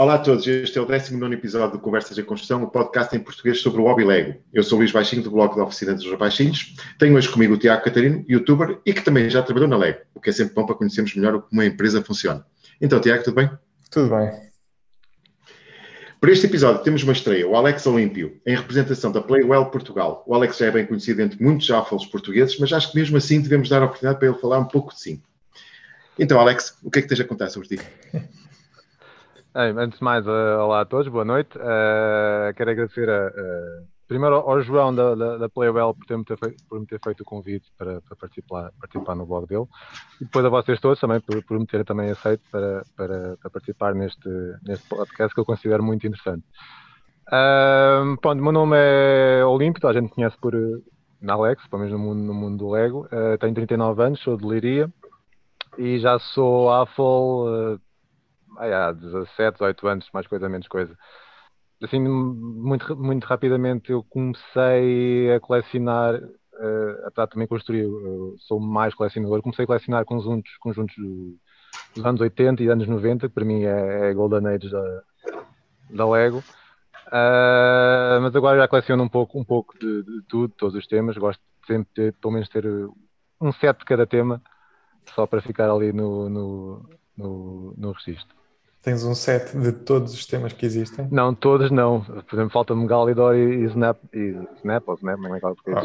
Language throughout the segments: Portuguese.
Olá a todos, este é o 19 episódio do Conversas em Construção, o um podcast em português sobre o hobby Lego. Eu sou o Luís Baixinho, do blog da Oficina dos Baixinhos. Tenho hoje comigo o Tiago Catarino, youtuber e que também já trabalhou na Lego, o que é sempre bom para conhecermos melhor como a empresa funciona. Então, Tiago, tudo bem? Tudo bem. Para este episódio temos uma estreia, o Alex Olímpio, em representação da Playwell Portugal. O Alex já é bem conhecido entre muitos jáfalos portugueses, mas acho que mesmo assim devemos dar a oportunidade para ele falar um pouco de si. Então, Alex, o que é que tens a contar sobre ti? antes de mais, uh, olá a todos, boa noite. Uh, quero agradecer a, uh, primeiro ao João da, da, da Playwell por, -me ter feito, por me ter feito o convite para, para participar, participar no blog dele e depois a vocês todos também por, por me terem também aceito para, para, para, participar neste, neste podcast que eu considero muito interessante. Uh, pronto, meu nome é Olímpio, a gente conhece por na Alex, pelo menos no mundo, no mundo do Lego. tenho 39 anos, sou de Liria e já sou AFOL há 17, 18 anos, mais coisa, menos coisa. Assim, muito, muito rapidamente eu comecei a colecionar, uh, apesar de também construir, sou mais colecionador, comecei a colecionar conjuntos, conjuntos dos anos 80 e anos 90, que para mim é, é Golden Age da, da Lego. Uh, mas agora já coleciono um pouco, um pouco de, de tudo, todos os temas. Gosto sempre de ter, pelo menos ter um set de cada tema, só para ficar ali no, no, no, no registro. Tens um set de todos os temas que existem? Não, todos não. Por exemplo, falta-me Galidor e, Snap, e Snap, ou Snap, não é que é ah,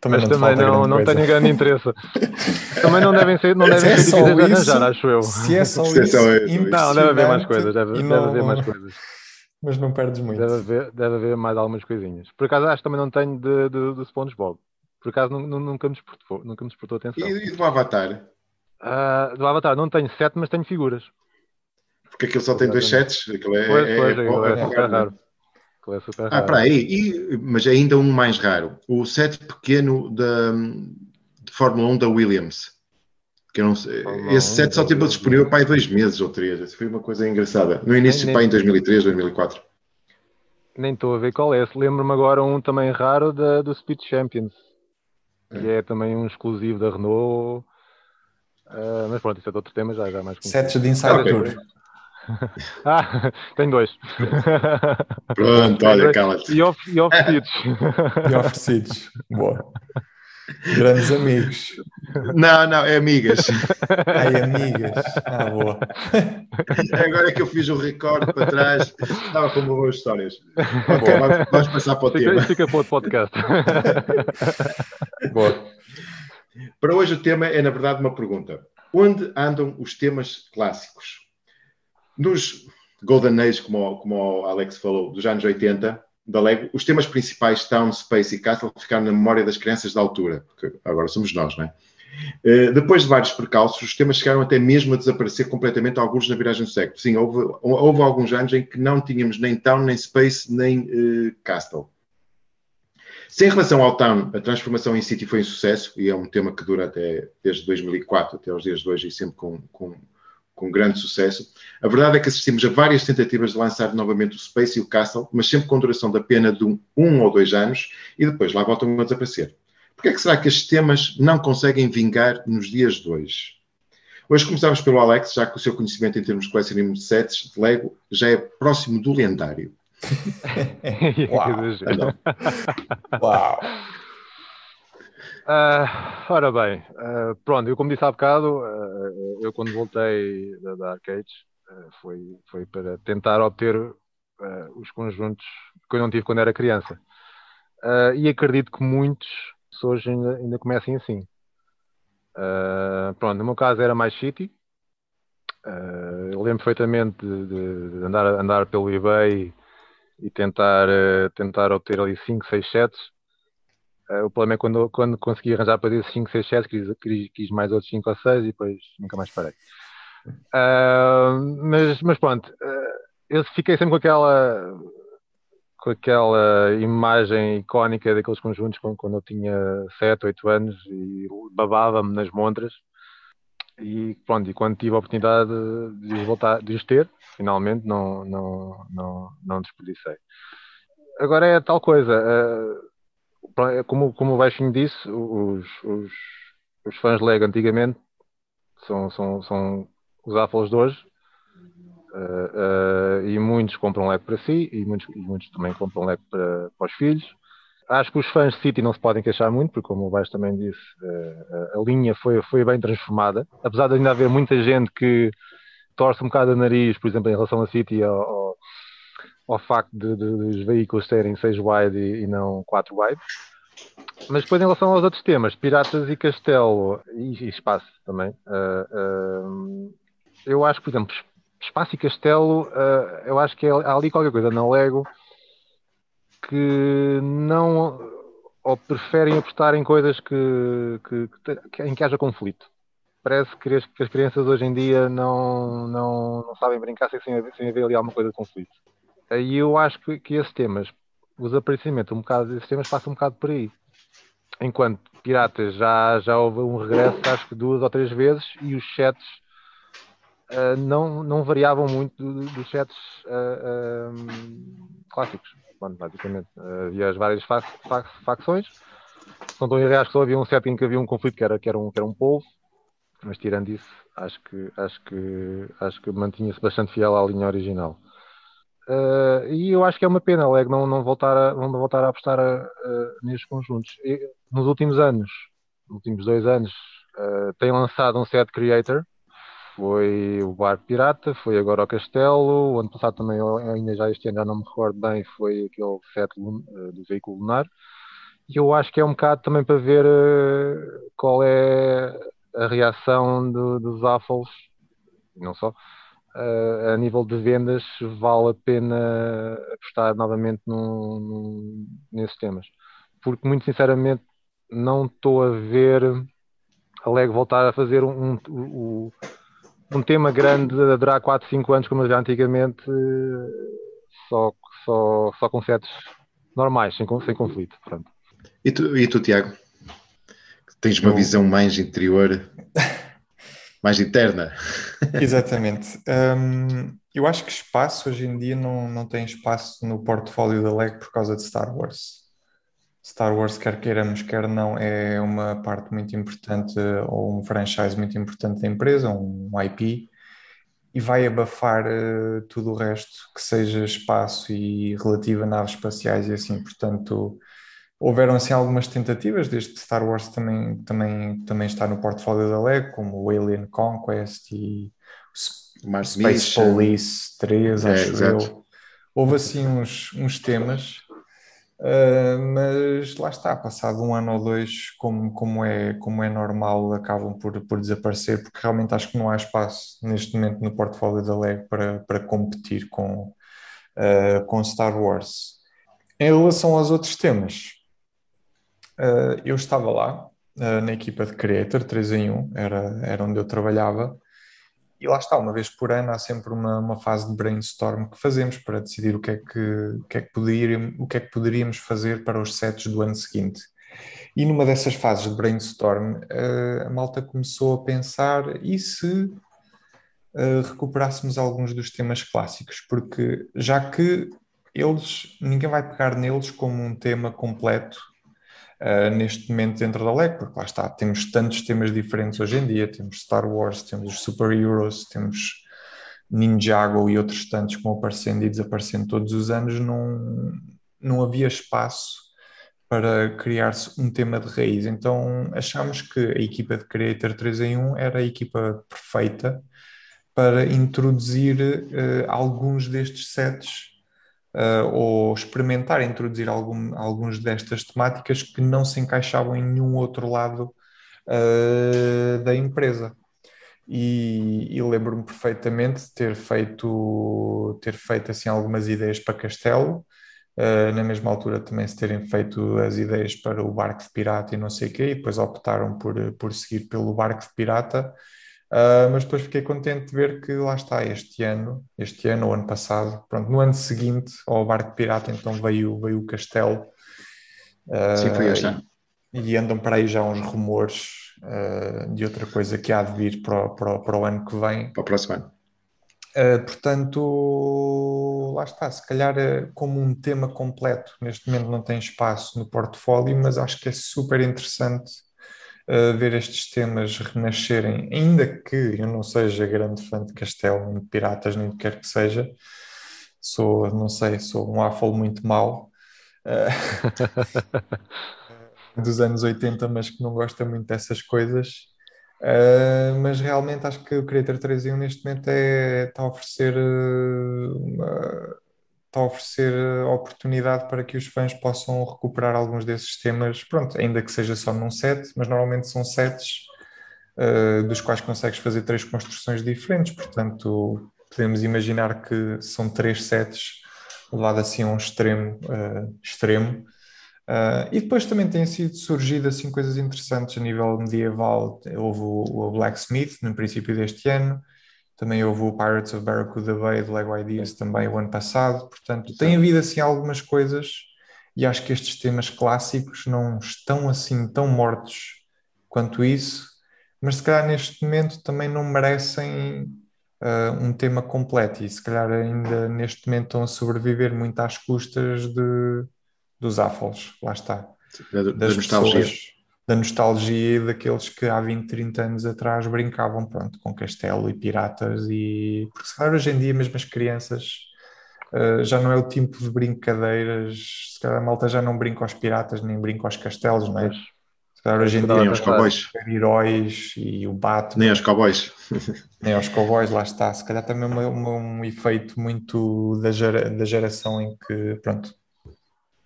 Também Mas não também não, não tenho grande interesse. também não devem ser, não devem ser é difíceis de arranjar, acho eu. Se é só isso, não, deve haver mais coisas, deve, deve não, haver mais coisas. Mas não perdes muito. Deve haver, deve haver mais algumas coisinhas. Por acaso acho que também não tenho de, de, de SpongeBob. Por acaso nunca me despertou, nunca me despertou atenção. E, e do Avatar? Uh, do Avatar não tenho sete, mas tenho figuras. Porque aquilo só tem dois sets. Aquilo é, pois, pois, é, é, é, super raro. É super ah, para aí. E, mas é ainda um mais raro. O set pequeno da, de Fórmula 1 da Williams. Que não sei, esse set só teve disponível para aí dois meses ou três. Isso foi uma coisa engraçada. No início, nem, para em 2003, 2004. Nem estou a ver qual é. Lembro-me agora um também raro da, do Speed Champions. Que é. é também um exclusivo da Renault. Uh, mas pronto, isso é outro tema, já, já mais Sets de Inside Tour. ah, tem dois. Pronto, olha, cala-te. E, of, e oferecidos. e oferecidos. Boa. Grandes amigos. Não, não, é amigas. Ai, amigas. Ah, boa. Agora é que eu fiz o recorde para trás, estava com boas histórias. Ok, vamos, vamos passar para o fica, tema. Fica para o podcast. Boa. Para hoje o tema é, na verdade, uma pergunta. Onde andam os temas clássicos? Nos Golden Age, como, como o Alex falou, dos anos 80, da Lego, os temas principais, Town, Space e Castle, ficaram na memória das crianças da altura, porque agora somos nós, não é? Uh, depois de vários percalços, os temas chegaram até mesmo a desaparecer completamente, alguns na viragem do século. Sim, houve, houve alguns anos em que não tínhamos nem Town, nem Space, nem uh, Castle. Se em relação ao Town, a transformação em City foi um sucesso, e é um tema que dura até desde 2004 até os dias de hoje, e sempre com, com com grande sucesso. A verdade é que assistimos a várias tentativas de lançar novamente o Space e o Castle, mas sempre com duração da pena de um, um ou dois anos e depois lá voltam a desaparecer. Por que é que será que estes temas não conseguem vingar nos dias de hoje? Hoje começamos pelo Alex, já que o seu conhecimento em termos de colecionismo de sets de Lego já é próximo do lendário. Uau! Uau. Uh, ora bem, uh, pronto, eu como disse há bocado, uh, eu quando voltei da, da Arcades foi, foi para tentar obter os conjuntos que eu não tive quando era criança. e acredito que muitos hoje ainda, ainda comecem assim. pronto, no meu caso era mais City. eu lembro perfeitamente de, de, andar, andar pelo eBay e tentar, tentar obter ali 5, 6 sets Uh, o problema é quando, quando consegui arranjar para esses 5, 6 sets, quis, quis, quis, mais outros 5 ou 6 e depois nunca mais parei. Uh, mas, mas pronto, uh, eu fiquei sempre com aquela com aquela imagem icónica daqueles conjuntos quando eu tinha 7, 8 anos e babava-me nas montras e pronto, e quando tive a oportunidade de os voltar, de os ter, finalmente não, não, não, não desperdicei. Agora é tal coisa, como, como o Baixinho disse, os, os, os fãs Lego antigamente são, são, são os Apples de hoje. Uh, uh, e muitos compram leque para si e muitos, e muitos também compram leque para, para, os filhos. Acho que os fãs de City não se podem queixar muito, porque, como o Baixo também disse, uh, a linha foi, foi bem transformada. Apesar de ainda haver muita gente que torce um bocado o nariz, por exemplo, em relação a City, ao, facto de, de, dos veículos terem 6 wide e, e não 4 wide. Mas depois, em relação aos outros temas, Piratas e Castelo e, e Espaço também, eu acho que, por exemplo, Espaço e Castelo, uh, eu acho que é, há ali qualquer coisa na Lego que não ou preferem apostar em coisas que, que, que, em que haja conflito. Parece que as, que as crianças hoje em dia não, não, não sabem brincar sem, sem haver ali alguma coisa de conflito. E eu acho que, que esses temas, o desaparecimento um bocado desses temas passa um bocado por aí. Enquanto Piratas já, já houve um regresso, acho que duas ou três vezes, e os chats uh, não, não variavam muito dos sets uh, clássicos. Bom, basicamente, havia as várias fac fac facções. Não estou em reais que só havia um set em que havia um conflito que era, que era, um, que era um polvo, mas tirando isso, acho que, acho que, acho que mantinha-se bastante fiel à linha original. Uh, e eu acho que é uma pena LEG não, não, voltar, a, não voltar a apostar a, a, nestes conjuntos. E, nos últimos anos, nos últimos dois anos, uh, tem lançado um set Creator foi o Barco Pirata, foi agora o Castelo, o ano passado também, ainda já este ano, já não me recordo bem, foi aquele set eh, do veículo lunar. E eu acho que é um bocado também para ver qual é a reação do, dos Affles, não só, a nível de vendas, vale a pena apostar novamente num, num, nesses temas. Porque, muito sinceramente, não estou a ver a Lego voltar a fazer um, um, um um tema grande a durar 4, 5 anos, como já antigamente, só, só, só com sets normais, sem, sem conflito. Pronto. E, tu, e tu, Tiago? Tens uma visão mais interior, mais interna. Exatamente. Um, eu acho que espaço hoje em dia não, não tem espaço no portfólio da LEG por causa de Star Wars. Star Wars, quer queiramos, quer não, é uma parte muito importante ou um franchise muito importante da empresa, um IP, e vai abafar uh, tudo o resto que seja espaço e relativo a naves espaciais e assim. Portanto, houveram assim algumas tentativas, desde que Star Wars também, também, também está no portfólio da LEGO, como o Alien Conquest e Mars Space Mission. Police 3, é, acho exato. eu. Houve assim uns, uns temas Uh, mas lá está, passado um ano ou dois, como, como, é, como é normal, acabam por, por desaparecer, porque realmente acho que não há espaço neste momento no portfólio da LEG para, para competir com, uh, com Star Wars. Em relação aos outros temas, uh, eu estava lá na equipa de Creator 3 em 1, era, era onde eu trabalhava, e lá está, uma vez por ano há sempre uma, uma fase de brainstorm que fazemos para decidir o que é que, o que, é que, poderíamos, o que, é que poderíamos fazer para os sets do ano seguinte. E numa dessas fases de brainstorm, eh, a malta começou a pensar e se recuperássemos alguns dos temas clássicos, porque já que eles, ninguém vai pegar neles como um tema completo uh, neste momento dentro da LEC, porque lá está, temos tantos temas diferentes hoje em dia, temos Star Wars, temos os Super Heroes, temos Ninjago e outros tantos que vão aparecendo e desaparecendo todos os anos, não, não havia espaço para criar-se um tema de raiz. Então achámos que a equipa de Creator 3 em 1 era a equipa perfeita para introduzir uh, alguns destes sets uh, ou experimentar introduzir algum, alguns destas temáticas que não se encaixavam em nenhum outro lado uh, da empresa. E, e lembro-me perfeitamente de ter feito, ter feito assim, algumas ideias para Castelo, Uh, na mesma altura também se terem feito as ideias para o barco de pirata e não sei o quê, e depois optaram por, por seguir pelo barco de pirata, Uh, mas depois fiquei contente de ver que lá está, este ano, este ano ou ano passado, pronto, no ano seguinte ao Barco Pirata, então veio, veio o Castelo. Uh, Sim, foi este ano. E, e andam para aí já uns rumores uh, de outra coisa que há de vir para, para, para o ano que vem. Para o próximo ano. portanto, lá está, se calhar como um tema completo, neste momento não tem espaço no portfólio, mas acho que é super interessante ver estes temas renascerem, ainda que eu não seja grande fã de Castelo, nem de Piratas, nem de quer que seja, sou, não sei, sou um afol muito mau. Uh, dos anos 80, mas que não gosta muito dessas coisas. Uh, mas realmente acho que o Creator 3 1 neste momento é, está a oferecer uma, está a oferecer a oportunidade para que os fãs possam recuperar alguns desses temas, pronto, ainda que seja só num set, mas normalmente são sets uh, dos quais consegues fazer três construções diferentes, portanto podemos imaginar que são três sets levado assim a um extremo uh, extremo. Uh, e depois também têm sido surgido assim coisas interessantes a nível medieval. Houve o, o Blacksmith no princípio deste ano, também houve o Pirates of Barracuda Bay de Lego Ideas também o ano passado. Portanto, tem havido assim algumas coisas e acho que estes temas clássicos não estão assim tão mortos quanto isso, mas se calhar neste momento também não merecem uh, um tema completo e se calhar ainda neste momento estão a sobreviver muito às custas de dos AFOLs, lá está. Da, das da nostalgia. Da nostalgia daqueles que há 20, 30 anos atrás brincavam pronto, com castelo e piratas e porque se calhar hoje em dia mesmo as crianças uh, já não é o tipo de brincadeiras, se calhar a malta já não brinca aos piratas nem brinca aos castelos, não é? Se calhar hoje em dia nem aos cowboys. heróis e o Batman. Nem aos cowboys. nem aos cowboys, lá está. Se calhar também é um efeito muito da, gera, da geração em que, pronto,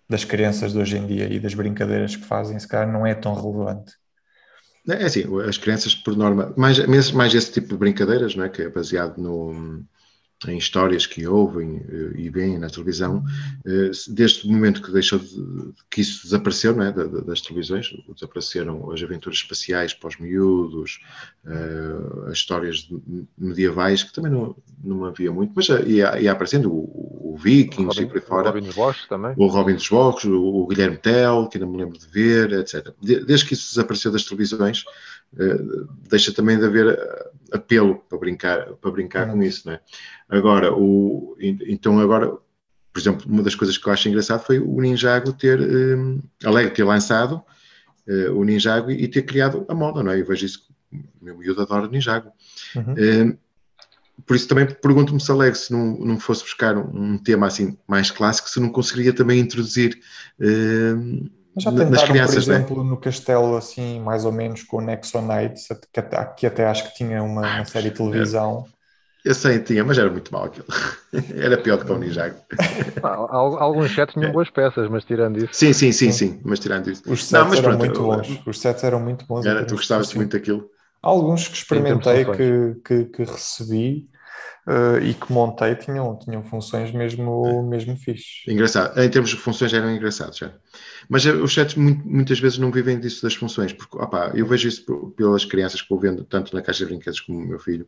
das crianças de hoje em dia e das brincadeiras que fazem, se calhar não é tão relevante. É assim, as crianças, por norma, mais, mais esse tipo de brincadeiras, não é? que é baseado no, em histórias que ouvem eh, e veem na televisão, eh, desde o momento que deixou de, que isso desapareceu é? das televisões, desapareceram as aventuras espaciais para os miúdos, eh, as histórias medievais, que também não, não havia muito, mas ia, ia aparecendo o, o Vikings e por aí fora. O Robin dos Bosques também. O Robin dos o, o Guilherme Tell, que ainda me lembro de ver, etc. Desde que isso desapareceu das televisões, deixa também de haver apelo para brincar, para brincar com isso, não é? Agora, o, então agora, por exemplo, uma das coisas que eu acho engraçado foi o Ninjago ter, um, Alegre ter lançado uh, o Ninjago e ter criado a moda, não é? Eu vejo isso, o meu miúdo adora Ninjago. Uhum. Uh, por isso também pergunto-me se Alegre, se não, não fosse buscar um, um, tema assim mais clássico, se não conseguiria também introduzir uh, mas já tentaram, nas crianças, por é? exemplo, né? no Castelo, assim, mais ou menos, com o Nexo Nights, que até, que até acho que tinha uma, uma série de televisão. Eu sei, tinha, mas era muito mal aquilo. Era pior do que o Ninjago. Alguns sets tinham boas peças, mas tirando isso. Sim, sim, sim, sim, mas tirando isso. Os sets não, eram pronto, muito bons. Os sets eram muito bons. Era, tu gostavas muito daquilo? Alguns que experimentei, que, que, que recebi uh, e que montei tinham, tinham funções mesmo, mesmo fixe. Engraçado. Em termos de funções eram engraçados já. Mas os sets muitas vezes não vivem disso das funções, porque eu vejo isso pelas crianças que vou vendo, tanto na caixa de brinquedos como o meu filho.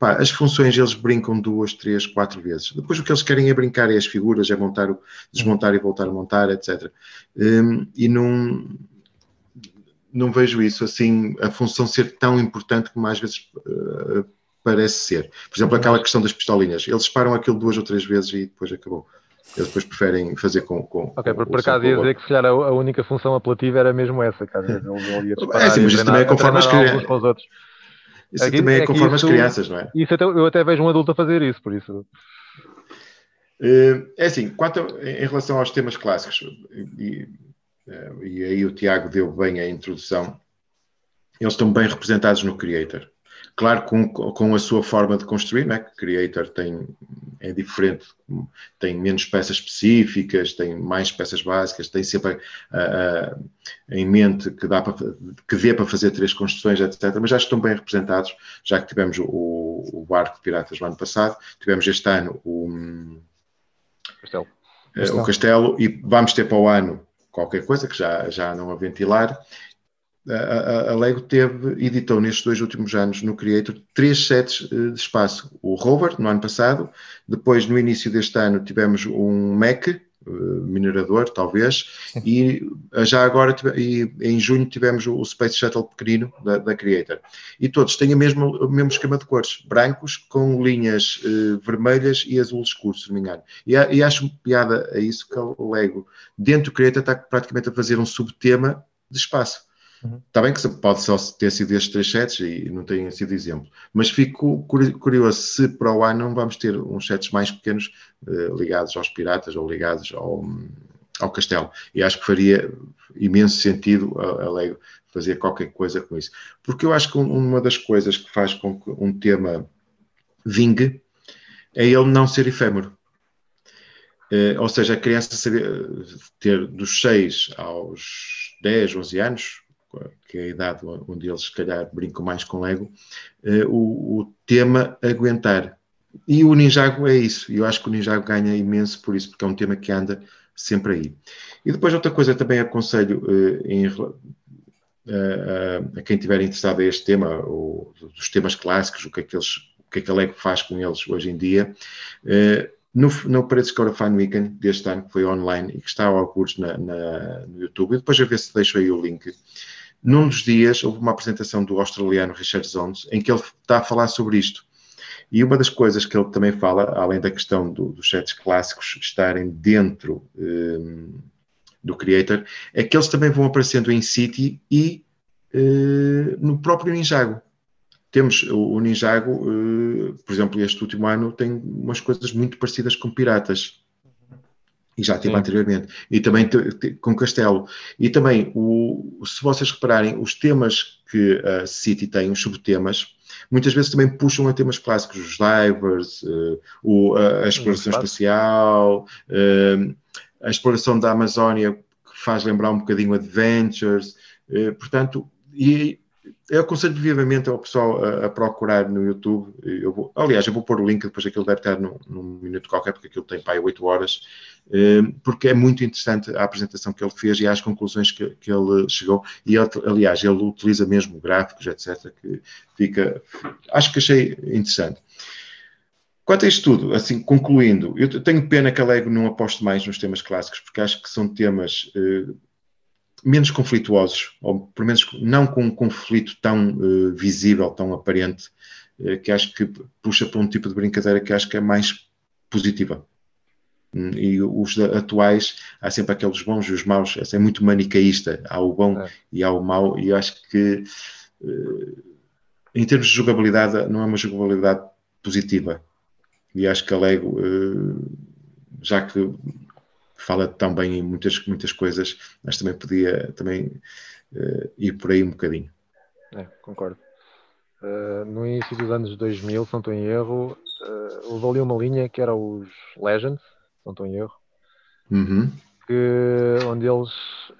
As funções eles brincam duas, três, quatro vezes. Depois o que eles querem é brincar é as figuras, é montar, desmontar e voltar a montar, etc. Um, e não, não vejo isso assim, a função ser tão importante como às vezes uh, parece ser. Por exemplo, aquela questão das pistolinhas. Eles disparam aquilo duas ou três vezes e depois acabou. Eles depois preferem fazer com. com ok, por, por acaso ia dizer que se calhar a, única função apelativa era mesmo essa, caso ele, ia. É sim, mas isso também é conforme as crianças. Isso aqui, também é, é conforme isso, as crianças, não é? Isso até, eu até vejo um adulto a fazer isso, por isso. Eh, é assim, quanto em relação aos temas clássicos, e, e aí o Tiago deu bem a introdução, eles estão bem representados no Creator. Claro, com, com a sua forma de construir, né? Creator tem, é diferente, tem menos peças específicas, tem mais peças básicas, tem sempre uh, uh, em mente que, dá para, que dê para fazer três construções, etc. Mas já estão bem representados, já que tivemos o, o barco de piratas no ano passado, tivemos este ano o Castelo. Uh, o Castelo e vamos ter para o ano qualquer coisa que já, já não a ventilar a, a, Lego teve, editou nestes dois últimos anos no Creator três sets eh, de espaço. O Rover, no ano passado, depois no início deste ano tivemos um Mac, minerador talvez, e eh, já agora e em junho tivemos o Space Shuttle pequenino da, da Creator. E todos têm o mesmo, o mesmo esquema de cores, brancos com linhas uh, vermelhas e azul escuro, se não me engano. E, e acho piada a isso que o Lego, dentro do Creator, está praticamente a fazer um subtema de espaço Uhum. Está bem que pode só ter sido estes três sets e não tenha sido exemplo, mas fico curioso se para o ano não vamos ter uns sets mais pequenos uh, ligados aos piratas ou ligados ao, ao castelo. E acho que faria imenso sentido a, a Lego fazer qualquer coisa com isso. Porque eu acho que uma das coisas que faz com que um tema vingue é ele não ser efêmero. Uh, ou seja, a criança ter dos 6 aos 10, 11 anos, que é a idade onde eles, se calhar, brincam mais com Lego, uh, o, o, tema aguentar. E o Ninjago é isso. Eu acho que o Ninjago ganha imenso por isso, porque é um tema que anda sempre aí. E depois, outra coisa também aconselho uh, em, a quem estiver interessado a este tema, ou dos temas clássicos, o que é que, eles, o que, é que a Lego faz com eles hoje em dia. No, no Paredes Score Fine Weekend deste ano, que foi online e que está ao curso na, na, no YouTube, e depois a ver se deixo aí o link. Num dos dias houve uma apresentação do australiano Richard Zones em que ele está a falar sobre isto. E uma das coisas que ele também fala, além da questão do, dos sets clássicos estarem dentro um, do Creator, é que eles também vão aparecendo em City e uh, no próprio Ninjago. Temos o, o Ninjago, uh, por exemplo, este último ano tem umas coisas muito parecidas com Piratas. E já tive Sim. anteriormente. E também com Castelo. E também, o, se vocês repararem, os temas que a City tem, os subtemas, muitas vezes também puxam a temas clássicos, os divers, uh, o, a, a, exploração espacial, uh, a exploração da Amazónia, que faz lembrar um bocadinho Adventures. Uh, portanto, e eu aconselho vivamente ao pessoal a, a, procurar no YouTube. Eu vou, aliás, eu vou pôr o link, depois aquilo deve estar num, num minuto qualquer, porque aquilo tem aí 8 horas, eh, porque é muito interessante a apresentação que ele fez e as conclusões que, que ele chegou. E, aliás, ele utiliza mesmo gráficos, etc., que fica. Acho que achei interessante. Quanto a isto tudo, assim, concluindo, eu tenho pena que a Lego não aposte mais nos temas clássicos, porque acho que são temas. Eh, menos conflituosos, ou pelo menos não com um conflito tão uh, visível, tão aparente, uh, que acho que puxa para um tipo de brincadeira que acho que é mais positiva. Hum, e os atuais, há sempre aqueles bons e os maus, é muito manicaísta, há o bom é. e há o mau, e acho que uh, em termos de jogabilidade não é uma jogabilidade positiva. E acho que a Lego, já que fala tão bem em muitas, muitas coisas, mas também podia também, uh, ir por aí um bocadinho. É, concordo. Uh, no início dos anos 2000, se não estou em erro, uh, houve ali uma linha que era os Legends, se não estou em erro, uhum. que, onde eles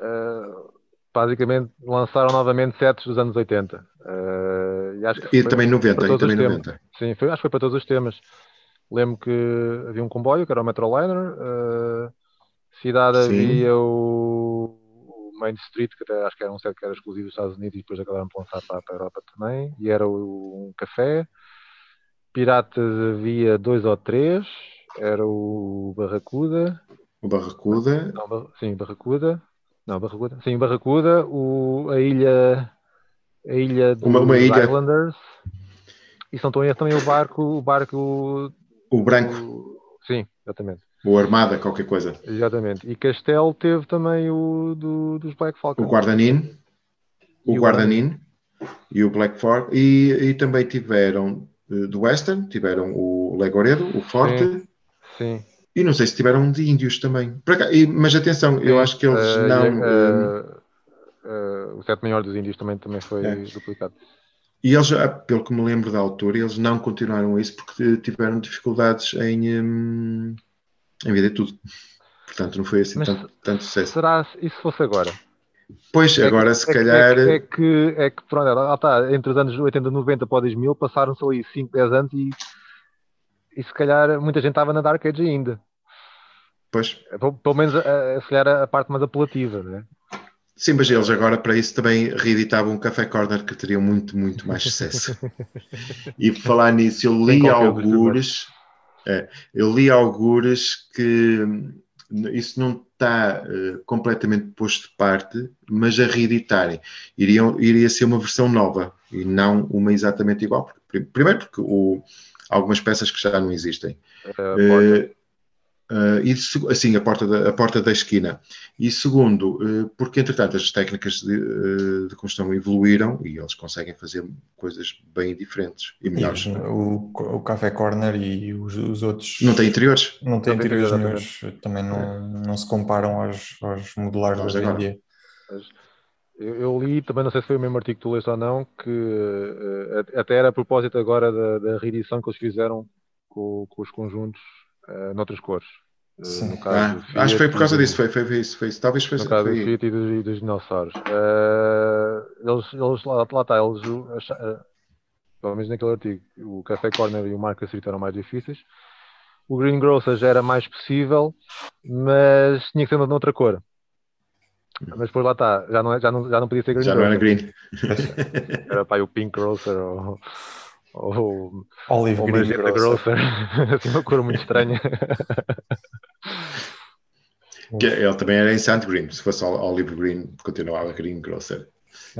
uh, basicamente lançaram novamente sets dos anos 80. Uh, e, acho que e também 90, e também 90. Sim, foi, acho que foi para todos os temas. Lembro que havia um comboio, que era o Metroliner, cidade Sim. havia o, o, Main Street, que até acho que era um set que era exclusivo dos Estados Unidos e depois acabaram por lançar para, para a Europa também, e era o, um café. Piratas havia dois ou três, era o Barracuda. O Barracuda. Não, sim, Barracuda. Não, Barracuda. Sim, Barracuda, o, a ilha a ilha dos uma, uma ilha... Islanders. E são também o barco, o barco. O branco. O, sim, exatamente. Ou Armada, qualquer coisa. Exatamente. E Castel teve também o do, dos Black Falcons. O Guardanin. O, Guardanin. E o Black Fork. E, e também tiveram eh, do Western, tiveram o Legoredo, o Forte. Sim. Sim. E não sei se tiveram de índios também. Cá, e, mas atenção, Sim. eu acho que eles uh, não. Uh, uh, o sete maior dos índios também, também foi é. duplicado. E eles, pelo que me lembro da altura, eles não continuaram isso porque tiveram dificuldades em. Um, em vender tudo. Portanto, não foi assim tanto, tanto sucesso. Será e se fosse agora? Pois, é agora que, se é calhar. É, é, que, é que, pronto, lá está, entre os anos 80 e 90 para 2000 passaram-se ali 5, 10 anos e, e se calhar muita gente estava na Dark Age ainda. Pois. É, pelo, menos, a, se calhar, a parte mais apelativa, né? Sim, mas eles agora para isso também reeditavam um Café Corner que teria muito, muito mais sucesso. e por falar nisso, eu li algures é, eu li algures que isso não está uh, completamente posto de parte, mas a reeditarem. Iriam, iria ser uma versão nova e não uma exatamente igual. Primeiro porque o, algumas peças que já não existem. Uh, Uh, e assim a porta da, a porta da esquina e segundo uh, porque entretanto as técnicas de, uh, de, construção evoluíram e eles conseguem fazer coisas bem diferentes e melhores. E o, o Café Corner e os, os outros não tem interiores não tem interiores nenhums também não, é. não se comparam aos, aos modulares de hoje em dia eu, eu, li, também não sei se foi o mesmo artigo que tu leste ou não, que até era a propósito agora da, da reedição que eles fizeram com, com os conjuntos uh, noutras cores. Uh, no caso ah, acho que foi por causa disso, foi, foi, foi isso, foi isso. Talvez foi No caso foi... do Fiat e dos, e dos dinossauros. Uh, eles, eles lá, lá está, eles uh, pelo menos naquele artigo, o Café Corner e o Marca Street eram mais difíceis. O Green Grocer já era mais possível, mas tinha que ser noutra cor. Mas depois lá está, já não, é, já, não, já não podia ser Green Já Grocer. não era Green. Era para o Pink Grocer ou ou Olive ou Green Grocer. Grocer. assim, uma cor muito estranha. que ele também era em Sand Green, se fosse Olive Green, continuava Green Grocer.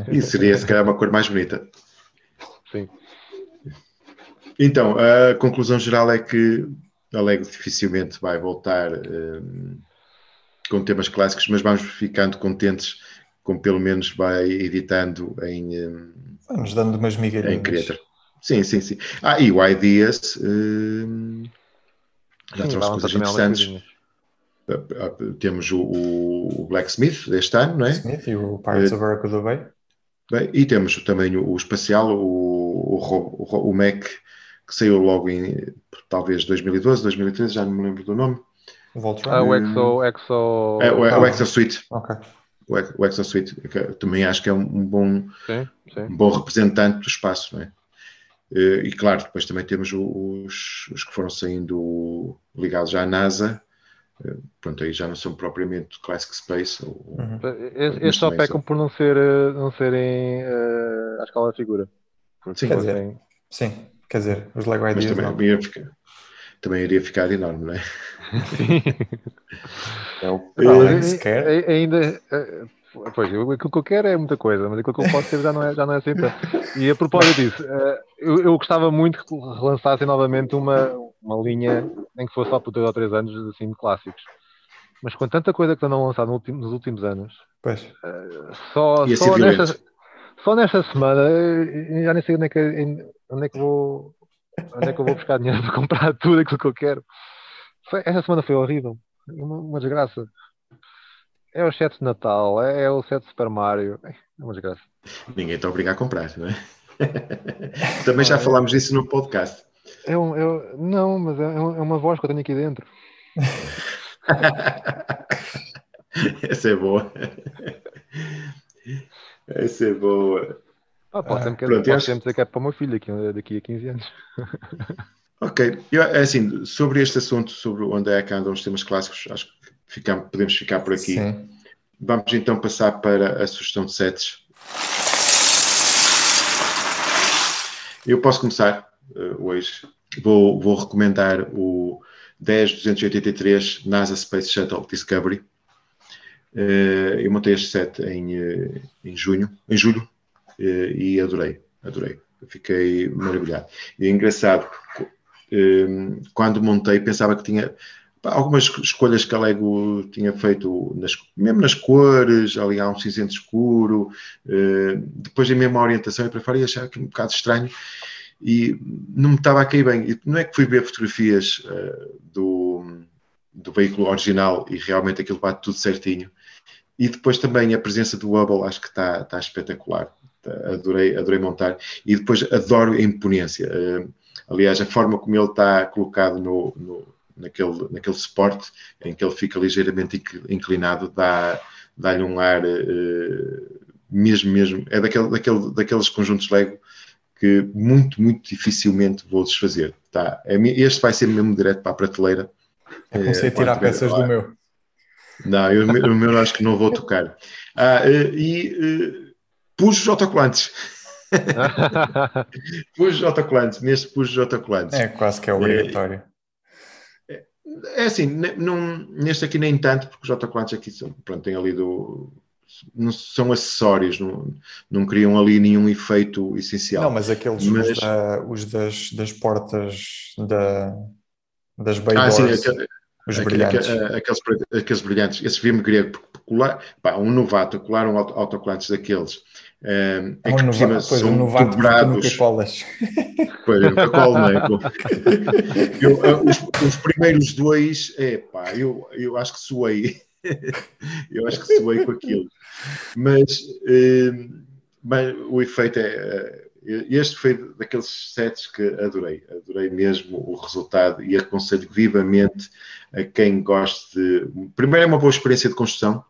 E seria se calhar uma cor mais bonita. Sim. Então, a conclusão geral é que a Lego dificilmente vai voltar um, com temas clássicos, mas vamos ficando contentes com pelo menos vai editando em. Um, Vamos dando umas migalhinhas. Em Creator. Sim, sim, sim. Ah, e o Ideas uh, já sim, trouxe coisas interessantes. Ah, ah, temos o, o, Blacksmith deste ano, não é? Smith e o Pirates uh, of Araca do Bay. Bem, e temos também o, o espacial, o, o, o, Mac, que saiu logo em talvez 2012, 2013, já não me lembro do nome. Voltron? Ah, o Exo. Exo... É, o, o Exo Suite. Ok. O, o Exo Suite, que também acho que é um, bom, sim, sim. um bom representante do espaço, não é? Eh, e claro, depois também temos os, os que foram saindo ligados à NASA, eh, pronto, aí já não são propriamente Classic Space. Ou, uhum. Estes só pecam por não, ser, eh, não serem uh, à escala de figura. Sim, quer dizer, sim, quer dizer, os Lego Ideas também, não. Iria ficar, também iria ficar enorme, não é? Sim. é o sequer. Ainda, Pois, eu, aquilo que eu quero é muita coisa, mas aquilo que eu posso ter já não é, já não é assim tanto. E a propósito disso, eh, eu, eu gostava muito que relançassem novamente uma, uma linha, nem que fosse só por dois ou três anos, assim, de clássicos. Mas com tanta coisa que estão a lançar no último, nos últimos anos, pois. Uh, só, só, nesta, só nesta semana, eh, já nem sei onde é que, onde é que vou onde é que eu vou buscar dinheiro para comprar tudo aquilo que eu quero. Foi, esta semana foi horrível, uma, uma desgraça. É o set de Natal, é, é o set de Super Mario. É uma desgraça. Ninguém está obrigado a comprar, não é? Também já falámos disso no podcast. É um, é, não, mas é, é uma voz que eu tenho aqui dentro. Essa é boa. Essa é boa. Ah, posso sempre, Pronto, posso sempre dizer que é para o meu filho daqui, daqui a 15 anos. Ok, eu, é assim, sobre este assunto, sobre onde é que andam os temas clássicos, acho que ficamos, podemos ficar por aqui. Sim. Vamos então passar para a sugestão de sets. Eu posso começar uh, hoje. Vou, vou recomendar o 10283 NASA Space Shuttle Discovery. Uh, eu montei este set em, uh, em junho, em julho, e adorei, adorei. Fiquei maravilhado. E é engraçado, quando montei, pensava que tinha algumas escolhas que a Lego tinha feito, nas, mesmo nas cores, ali há um cinzento escuro, uh, depois a mesma orientação e para fora, e achava que um bocado estranho e não me estava a cair bem. E não é que fui ver fotografias uh, do, do veículo original e realmente aquilo bate tudo certinho. E depois também a presença do Hubble acho que está, está espetacular. Adorei, adorei montar. E depois adoro a imponência. Uh, aliás, a forma como ele está colocado no naquele, naquele suporte em que ele fica ligeiramente inclinado, dá, dá-lhe um ar uh, mesmo, mesmo, é daquele, daquele, daqueles conjuntos Lego que muito, muito dificilmente vou desfazer. Tá? É este vai ser mesmo direto para a prateleira. Eu comecei a eh, tirar peças do meu. Não, eu, o meu acho que não vou tocar. Ah, uh, e uh, pus os autocolantes. pus os autocolantes, neste pus os autocolantes. É quase que é obrigatório. É assim, neste aqui nem tanto, porque os autocolantes aqui são, pronto, tem ali do. Não são acessórios, não, não criam ali nenhum efeito essencial. Não, mas aqueles mas... Os, da, os das, das portas da, das bay ah. Sim, Os brilhantes. Aqueles, aqueles brilhantes, esses vimos grego, colar, pá, um novato, colar um autocolantes daqueles. Um, é um que novato, pois, são dobrados. colas. Pois, eu colo, não é? eu, os, os, primeiros dois, é pá, eu, eu acho que suei. eu acho que suei com aquilo. Mas, um, mas o efeito é este foi daqueles sets que adorei, adorei mesmo o resultado e aconselho vivamente a quem goste de. Primeiro, é uma boa experiência de construção.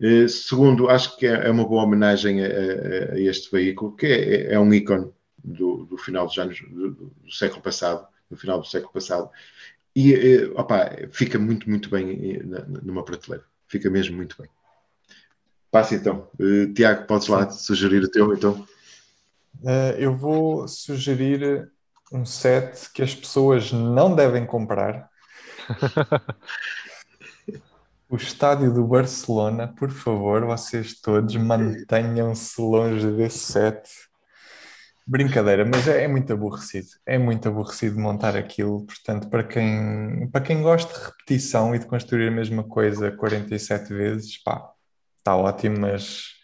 Eh, segundo, acho que é, é uma boa homenagem a, a, a este veículo, que é, é um ícone do, do, final dos anos do, do, século passado, do final do século passado, e eh, opa, fica muito, muito bem numa prateleira. Fica mesmo muito bem. Passa então. Uh, Tiago, podes lá sugerir o teu então? Uh, eu vou sugerir um set que as pessoas não devem comprar. o estádio do Barcelona, por favor, vocês todos mantenham-se longe desse set. Brincadeira, mas é, é, muito aborrecido. É muito aborrecido montar aquilo. Portanto, para quem, para quem gosta de repetição e de construir a mesma coisa 47 vezes, pá, está ótimo, mas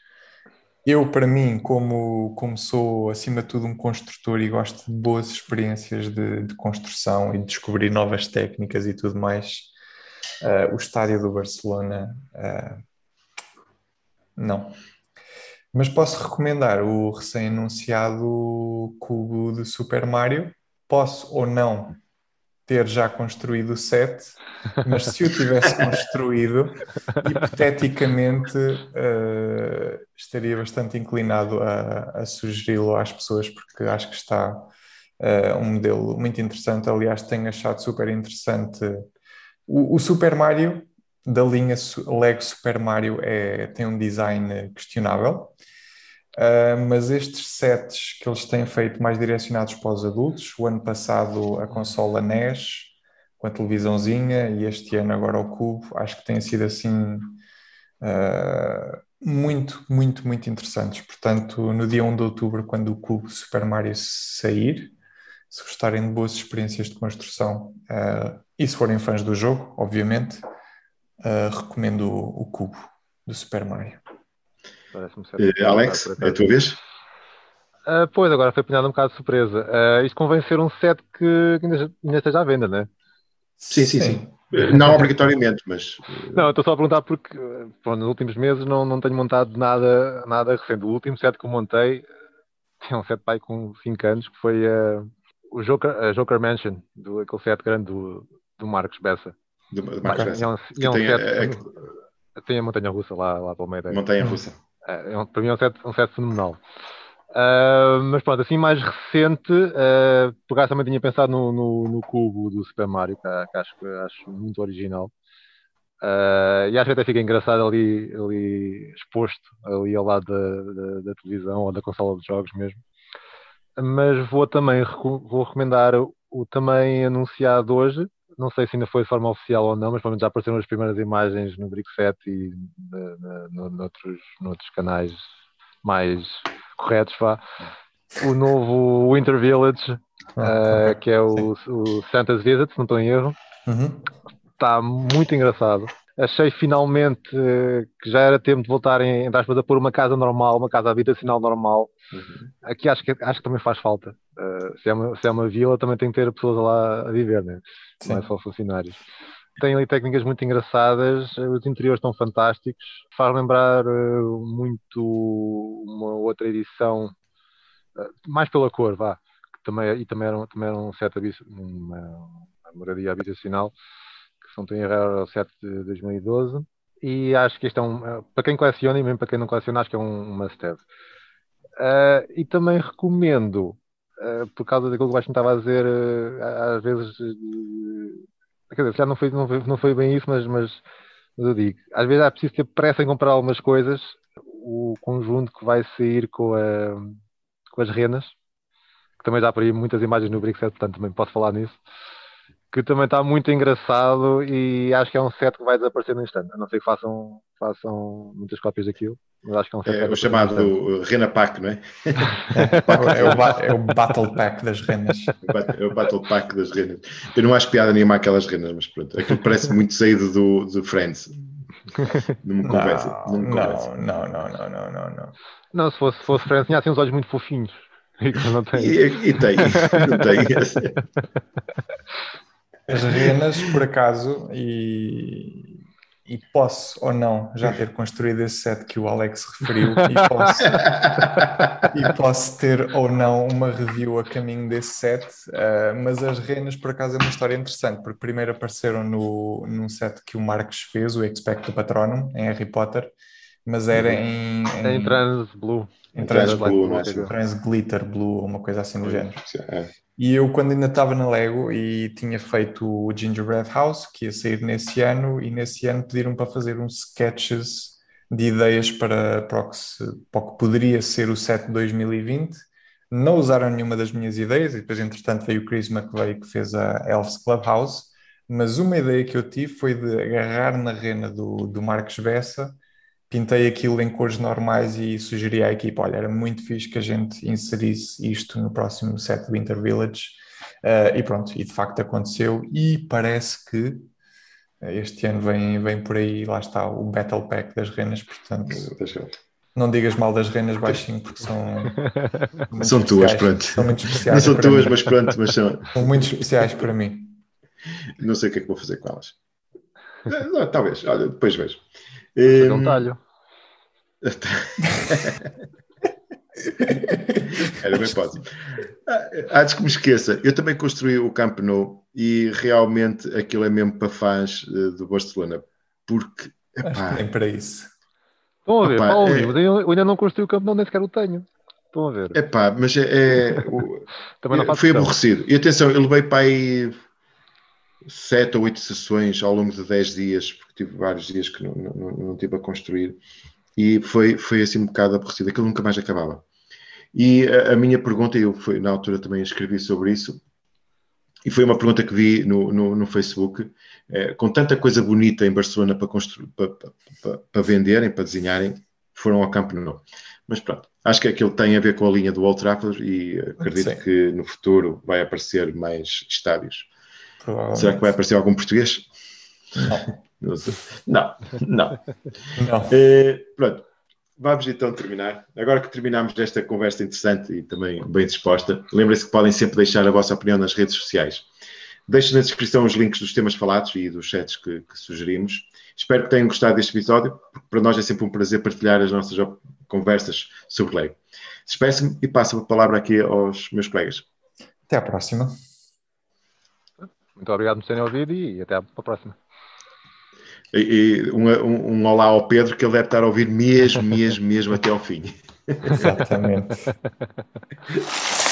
eu, para mim, como, como sou acima de tudo um construtor e gosto de boas experiências de, de construção e de descobrir novas técnicas e tudo mais, uh, o estádio do Barcelona, uh, não. Mas posso recomendar o recém-anunciado cubo de Super Mario. Posso ou não ter já construído o set, mas se o tivesse construído, hipoteticamente uh, estaria bastante inclinado a, a sugeri-lo às pessoas, porque acho que está uh, um modelo muito interessante. Aliás, tenho achado super interessante o, o Super Mario da linha Lego Super Mario é, tem um design questionável. Uh, mas estes sets que eles têm feito mais direcionados para os adultos, o ano passado a consola NES com a televisãozinha e este ano agora o Cubo, acho que têm sido assim uh, muito, muito, muito interessantes. Portanto, no dia 1 de outubro, quando o Cubo Super Mario sair, se gostarem de boas experiências de construção uh, e se forem fãs do jogo, obviamente, recomendo o, o Cubo do Super Mario. Uh, Alex, é a tua vez? Uh, pois, agora foi apanhado um bocado de surpresa. Uh, isto convém ser um set que ainda, ainda esteja à venda, não é? Sim, sim, sim. Não obrigatoriamente, mas. Não, estou só a perguntar porque nos últimos meses não, não tenho montado nada, nada recente. O último set que eu montei é um set pai com 5 anos que foi uh, o Joker, Joker Mansion, do, aquele set grande do, do Marcos Bessa. Do, do Marcos Bessa. É um, é um tem, set, é, é... tem a Montanha Russa lá, lá pelo meio. Montanha Russa. É, é para mim é um set, um set fenomenal. Uh, mas pronto, assim mais recente, uh, por acaso também tinha pensado no, no, no, cubo do Super Mario, que, que acho, acho muito original. Uh, e acho que até fica engraçado ali, ali exposto, ali ao lado da, da, da, televisão ou da consola de jogos mesmo. Mas vou também vou recomendar o, também anunciado hoje, não sei se ainda foi de forma oficial ou não, mas já apareceram as primeiras imagens no Brick 7 e no, noutros, noutros canais mais corretos, vá. O novo Winter Village, ah, uh, que é o, o, Santa's Visit, se não estou em erro. Uhum. Está muito engraçado. Achei finalmente uh, que já era tempo de voltarem, entre aspas, a pôr uma casa normal, uma casa habitacional normal. Uhum. Aqui acho que, acho que também faz falta. Uh, se, é uma, se é uma vila, também tem que ter pessoas lá a viver, né? não é só funcionários. Tem ali técnicas muito engraçadas, os interiores estão fantásticos, faz lembrar uh, muito uma outra edição, uh, mais pela cor, vá, que também, e também era, também era um set uma, uma moradia habitacional, se não tem erro o set de 2012, e acho que este é um, eh, para quem coleciona e mesmo para quem não coleciona, acho que é um, must-have. Uh, e também recomendo eh, por causa daquilo que o Baixo estava a dizer, uh, às vezes, uh, quer dizer, já não foi, não foi, não foi bem isso, mas, mas, mas, eu digo, às vezes é preciso ter pressa em comprar algumas coisas, o conjunto que vai sair com, a, com as renas, que também já por aí muitas imagens no Brickset, portanto também posso falar nisso, que também está muito engraçado e acho que é um set que vai desaparecer no instante. A não ser que façam, façam muitas cópias daquilo, mas acho que é um set. É o chamado Rena Pack, não é? é, o, é, o, Battle Pack das renas. É o Battle Pack das renas. Eu não acho piada nenhuma aquelas renas, mas pronto. Aquilo parece muito saído do, do Friends. Não me convence. Não, não, não, não, não, não, não, não. Se fosse, se fosse Friends, tinha assim uns olhos muito fofinhos. E, não tem. E, e tem, não tem. As renas, por acaso, e, e posso ou não já ter construído esse set que o Alex referiu, e posso, e posso ter ou não uma review a caminho desse set, uh, mas as renas, por acaso, é uma história interessante, porque primeiro apareceram no, num set que o Marcos fez, o Expecto Patronum, em Harry Potter, mas era em. Em, em Trans Blue. Em Trans, Blue, Trans Glitter Blue, uma coisa assim do género. É. E eu, quando ainda estava na Lego e tinha feito o Gingerbread House, que ia sair nesse ano, e nesse ano pediram para fazer uns sketches de ideias para, para, o, que se, para o que poderia ser o set de 2020. Não usaram nenhuma das minhas ideias, e depois, entretanto, veio o Chris McVeigh que fez a Elves Clubhouse. Mas uma ideia que eu tive foi de agarrar na rena do, do Marcos Bessa pintei aquilo em cores normais e sugeri à equipa, olha, era muito fixe que a gente inserisse isto no próximo set Winter Village. Uh, e pronto, e de facto aconteceu. E parece que este ano vem, vem por aí, lá está o Battle Pack das renas, portanto não digas mal das renas baixinho porque são são tuas, pronto. são muito especiais não são tuas, mim. mas pronto mas são... são muito especiais para mim. Não sei o que é que vou fazer com elas. Eh, não, talvez, olha, depois vejo um, um talho Era bem fácil. Ah, antes que me esqueça, eu também construí o Camp Nou e realmente aquilo é mesmo para fãs eh, do Barcelona, porque epá, é para isso. Estão a ver, epá, Paulo, é... eu ainda não construí o Camp Nou, nem sequer o tenho. Estão a ver. Epá, mas é, é o, também não foi aborrecido. E atenção, eu levei para aí sete ou oito sessões ao longo de dez dias, porque tive vários dias que não, não, não tive a construir e foi, foi assim um bocado aborrecido, aquilo nunca mais acabava. E a, a minha pergunta, eu foi, na altura também escrevi sobre isso, e foi uma pergunta que vi no, no, no Facebook, é, com tanta coisa bonita em Barcelona para, construir, para, para, para, venderem, para desenharem, foram ao Campo Nou. Mas pronto, acho que aquilo tem a ver com a linha do Old Trafford e acredito Sim. que no futuro vai aparecer mais estádios. Será que vai aparecer algum português? Não. Não, não. não. É, pronto, vamos então terminar. Agora que terminamos esta conversa interessante e também bem disposta, lembrem-se que podem sempre deixar a vossa opinião nas redes sociais. Deixem na descrição os links dos temas falados e dos chats que, que sugerimos. Espero que tenham gostado deste episódio, porque para nós é sempre um prazer partilhar as nossas conversas sobre Lego. Despeço-me e passo a palavra aqui aos meus colegas. Até à próxima. Muito obrigado por terem ouvido e até à próxima. E, um, um, um olá ao Pedro, que ele deve estar a ouvir mesmo, mesmo, mesmo até ao fim. Exatamente.